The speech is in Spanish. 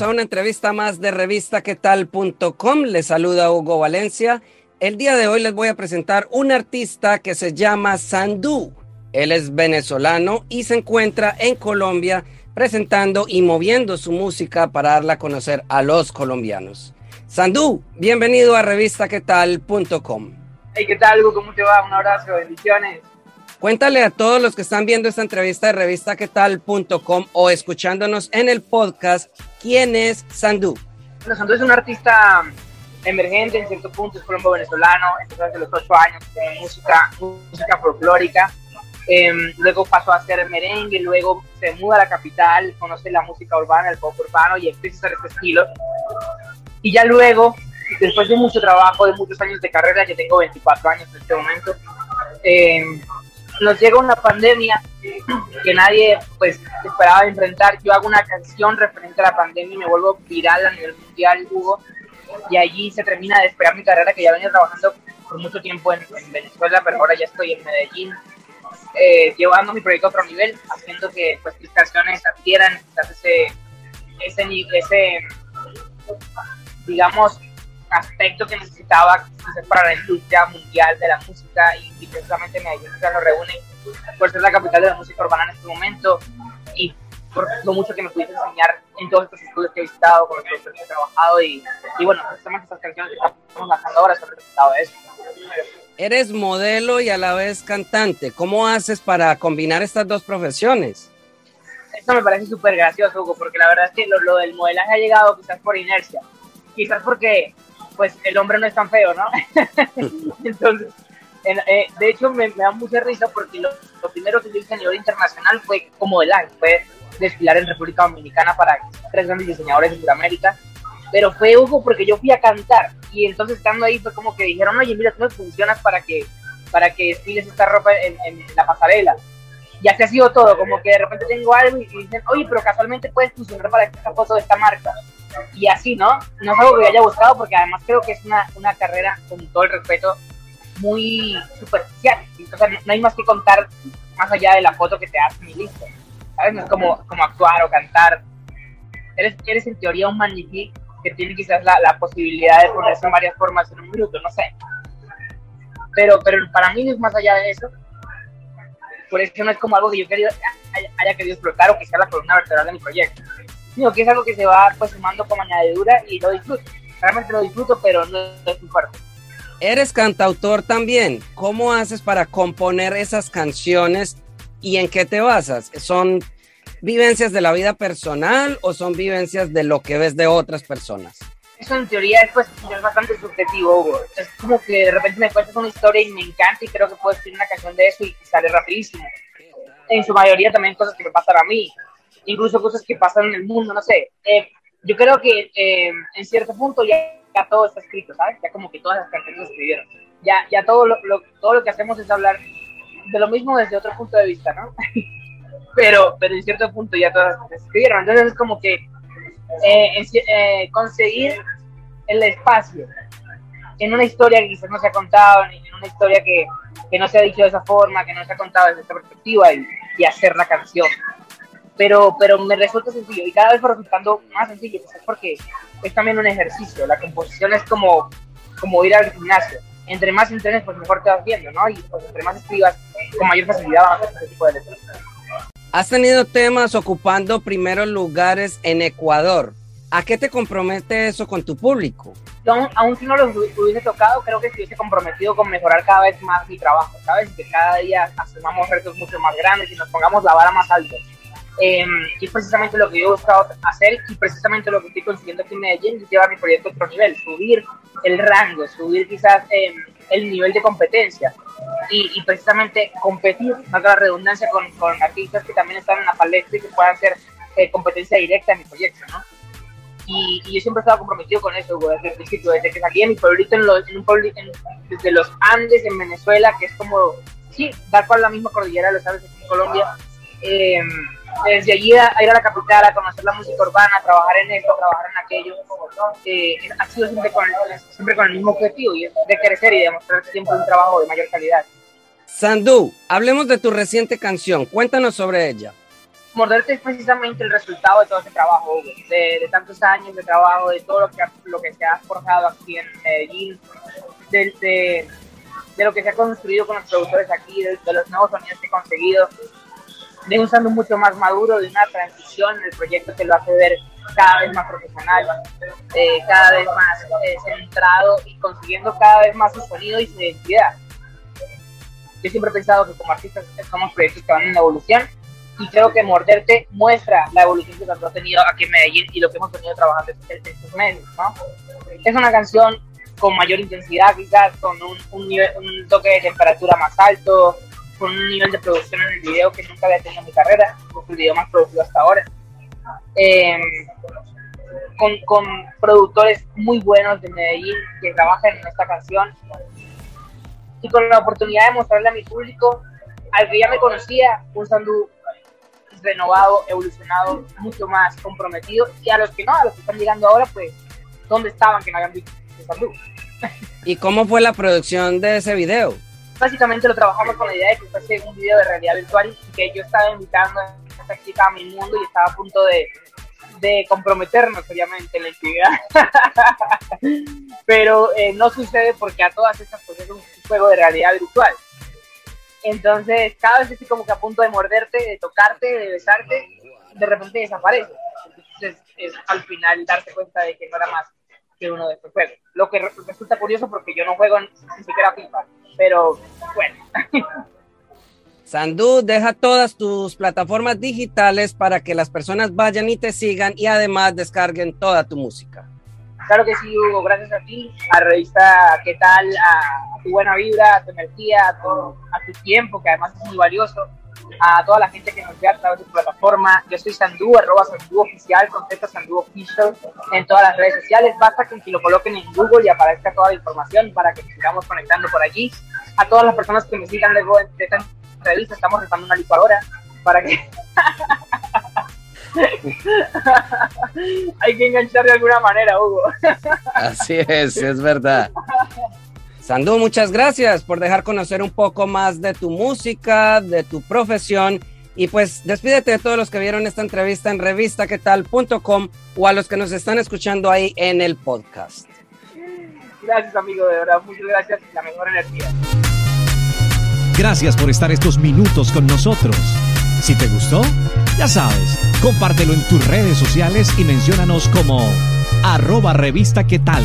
A una entrevista más de revistaquetal.com. Les saluda Hugo Valencia. El día de hoy les voy a presentar un artista que se llama Sandú. Él es venezolano y se encuentra en Colombia presentando y moviendo su música para darla a conocer a los colombianos. Sandú, bienvenido a revistaquetal.com. Hey, ¿qué tal, Hugo? ¿Cómo te va? Un abrazo, bendiciones. Cuéntale a todos los que están viendo esta entrevista de revistaquetal.com o escuchándonos en el podcast, ¿quién es Sandú? Bueno, Sandú es un artista emergente en cierto punto, es colombo venezolano, empezó desde los ocho años con música, música folclórica, eh, luego pasó a hacer merengue, luego se muda a la capital, conoce la música urbana, el pop urbano y empieza a hacer este estilo. Y ya luego, después de mucho trabajo, de muchos años de carrera, yo tengo 24 años en este momento, eh, nos llega una pandemia que nadie pues esperaba enfrentar. Yo hago una canción referente a la pandemia y me vuelvo viral a nivel mundial, Hugo, y allí se termina de esperar mi carrera que ya venía trabajando por mucho tiempo en, en Venezuela, pero ahora ya estoy en Medellín, eh, llevando mi proyecto a otro nivel, haciendo que pues, mis canciones adquieran ese, ese, ese, digamos, aspecto que necesitaba para la industria mundial de la música y, y precisamente Medellín se lo reúne por ser la capital de la música urbana en este momento y por lo mucho que me pudiste enseñar en todos estos estudios que he visitado, con los que he trabajado y, y bueno, precisamente estas canciones que estamos lanzando ahora son resultado de eso. Eres modelo y a la vez cantante. ¿Cómo haces para combinar estas dos profesiones? Esto me parece súper gracioso, Hugo, porque la verdad es que lo, lo, del modelaje ha llegado quizás por inercia, quizás porque pues el hombre no es tan feo, ¿no? Entonces, en, eh, de hecho me, me, da mucha risa porque lo, lo, primero que yo hice a nivel internacional fue como modelaje, fue desfilar en República Dominicana para tres grandes diseñadores de Sudamérica, pero fue Hugo porque yo fui a cantar y entonces estando ahí fue como que dijeron, oye, mira, tú me funcionas para que, para que desfiles esta ropa en, en, la pasarela. Y así ha sido todo, como que de repente tengo algo y dicen, oye, pero casualmente puedes funcionar para esta foto de esta marca. Y así, ¿no? No es algo que yo haya buscado porque además creo que es una, una carrera, con todo el respeto, muy superficial. O sea, no hay más que contar más allá de la foto que te hacen y listo. ¿Sabes? No es como, como actuar o cantar. Eres, eres en teoría un magnifique que tiene quizás la, la, posibilidad de ponerse en varias formas en un minuto, no sé. Pero, pero para mí no es más allá de eso. Por eso no es como algo que yo quería, haya, haya querido explotar o que sea la columna vertebral de mi proyecto. Sino que es algo que se va pues sumando como añadidura y lo disfruto. Realmente lo disfruto, pero no, es muy fuerte. Eres cantautor también. ¿Cómo haces para componer esas canciones y en qué te basas? ¿Son vivencias de la vida personal o son vivencias de lo que ves de otras personas? Eso en teoría es, pues, es bastante subjetivo, Hugo. Es como que de repente me cuentas una historia y me encanta y creo que puedo escribir una canción de eso y sale rapidísimo. En su mayoría también cosas que me pasan a mí, incluso cosas que pasan en el mundo, no sé. Eh, yo creo que eh, en cierto punto ya, ya, todo está escrito, ¿sabes? Ya como que todas las canciones se escribieron. Ya, ya todo, lo, lo, todo lo que hacemos es hablar de lo mismo desde otro punto de vista, ¿no? pero, pero en cierto punto ya todas se escribieron. Entonces es como que eh, eh, conseguir el espacio en una historia que quizás no se ha contado, en una historia que, que, no se ha dicho de esa forma, que no se ha contado desde esta perspectiva y, y hacer la canción. Pero, pero me resulta sencillo y cada vez va resultando más sencillo, quizás porque es también un ejercicio. La composición es como, como ir al gimnasio. Entre más entrenes, pues mejor te vas viendo, ¿no? Y pues entre más escribas, con mayor facilidad vas a hacer ese tipo de letras. Has tenido temas ocupando primeros lugares en Ecuador. ¿A qué te compromete eso con tu público? Aún si no lo hubiese tocado, creo que estuviese comprometido con mejorar cada vez más mi trabajo, ¿sabes? Que cada día asumamos retos mucho más grandes y nos pongamos la vara más alta. Eh, y precisamente lo que yo he buscado hacer y precisamente lo que estoy consiguiendo aquí en Medellín es llevar mi proyecto a otro nivel, subir el rango, subir quizás eh, el nivel de competencia y, precisamente competir, más la redundancia, con, con, artistas que también están en la palestra y que puedan hacer eh, competencia directa en mi proyecto, ¿no? Y, yo siempre estaba comprometido con eso, desde el principio, desde que salí de mi pueblito, en, en un pueblito, desde los Andes, en Venezuela, que es como, sí, tal cual la misma cordillera de los Andes en Colombia. Eh, desde allí a, ir a la capital, a conocer la música urbana, a trabajar en esto, a trabajar en aquello, eh, ha sido siempre con, el, siempre con el mismo objetivo, y es de crecer y demostrar siempre un trabajo de mayor calidad. Sandú, hablemos de tu reciente canción, cuéntanos sobre ella. Morderte es precisamente el resultado de todo ese trabajo, de, tantos años de trabajo, de todo lo que, lo que se ha forjado aquí en Medellín, de, de, de lo que se ha construido con los productores aquí, de, los nuevos sonidos que he conseguido, de un sound mucho más maduro, de una transición en el proyecto que lo hace ver cada vez más profesional, eh, cada vez más eh, centrado y consiguiendo cada vez más su sonido y su identidad. Yo siempre he pensado que como artistas somos proyectos que van en evolución y creo que Morderte muestra la evolución que tanto ha tenido aquí en Medellín y lo que hemos venido trabajando estos meses. ¿no? Es una canción con mayor intensidad, quizás con un, un, nivel, un toque de temperatura más alto, con un nivel de producción en el video que nunca había tenido en mi carrera, es el video más producido hasta ahora. Em, con, con, productores muy buenos de Medellín que trabajan en esta canción y con la oportunidad de mostrarle a mi público al que ya me conocía un Sandú renovado, evolucionado, mucho más comprometido y a los que no, a los que están llegando ahora, pues, ¿dónde estaban que no habían visto Sandú? ¿Y cómo fue la producción de ese video? Básicamente lo trabajamos con la idea de que fuese un video de realidad virtual y que yo estaba invitando a esta chica a mi mundo y estaba a punto de, de comprometernos obviamente en la actividad. Pero eh, no sucede porque a todas estas cosas es un juego de realidad virtual. Entonces, cada vez estoy como que a punto de morderte, de tocarte, de besarte, de repente desaparece. Entonces, es al final darte cuenta de que no era más que uno de estos juegos. Lo que resulta curioso porque yo no juego ni siquiera FIFA pero bueno. Sandú, deja todas tus plataformas digitales para que las personas vayan y te sigan y además descarguen toda tu música. Claro que sí, Hugo, gracias a ti, a Revista ¿Qué tal? A, tu buena vibra, a tu energía, a tu, a tu tiempo, que además es muy valioso a toda la gente que nos ve a través de su plataforma. Yo soy Sandú, arroba Sandú Oficial, concepto Sandú Official en todas las redes sociales. Basta con que lo coloquen en Google y aparezca toda la información para que sigamos conectando por allí. A todas las personas que me sigan luego de esta entrevista, estamos restando una licuadora para que... Hay que enganchar de alguna manera, Hugo. Así es, es verdad. Sandú, muchas gracias por dejar conocer un poco más de tu música, de tu profesión. Y pues despídete de todos los que vieron esta entrevista en revistaquetal.com o a los que nos están escuchando ahí en el podcast. Gracias, amigo, de verdad, muchas gracias y la mejor energía. Gracias por estar estos minutos con nosotros. Si te gustó, ya sabes, compártelo en tus redes sociales y menciónanos como arroba revista qué tal.